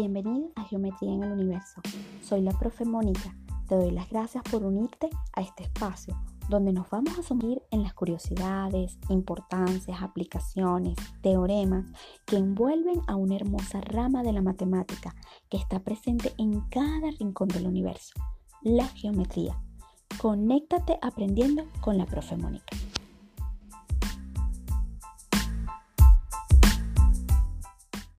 Bienvenido a Geometría en el Universo. Soy la profe Mónica. Te doy las gracias por unirte a este espacio donde nos vamos a sumir en las curiosidades, importancias, aplicaciones, teoremas que envuelven a una hermosa rama de la matemática que está presente en cada rincón del universo, la geometría. Conéctate aprendiendo con la profe Mónica.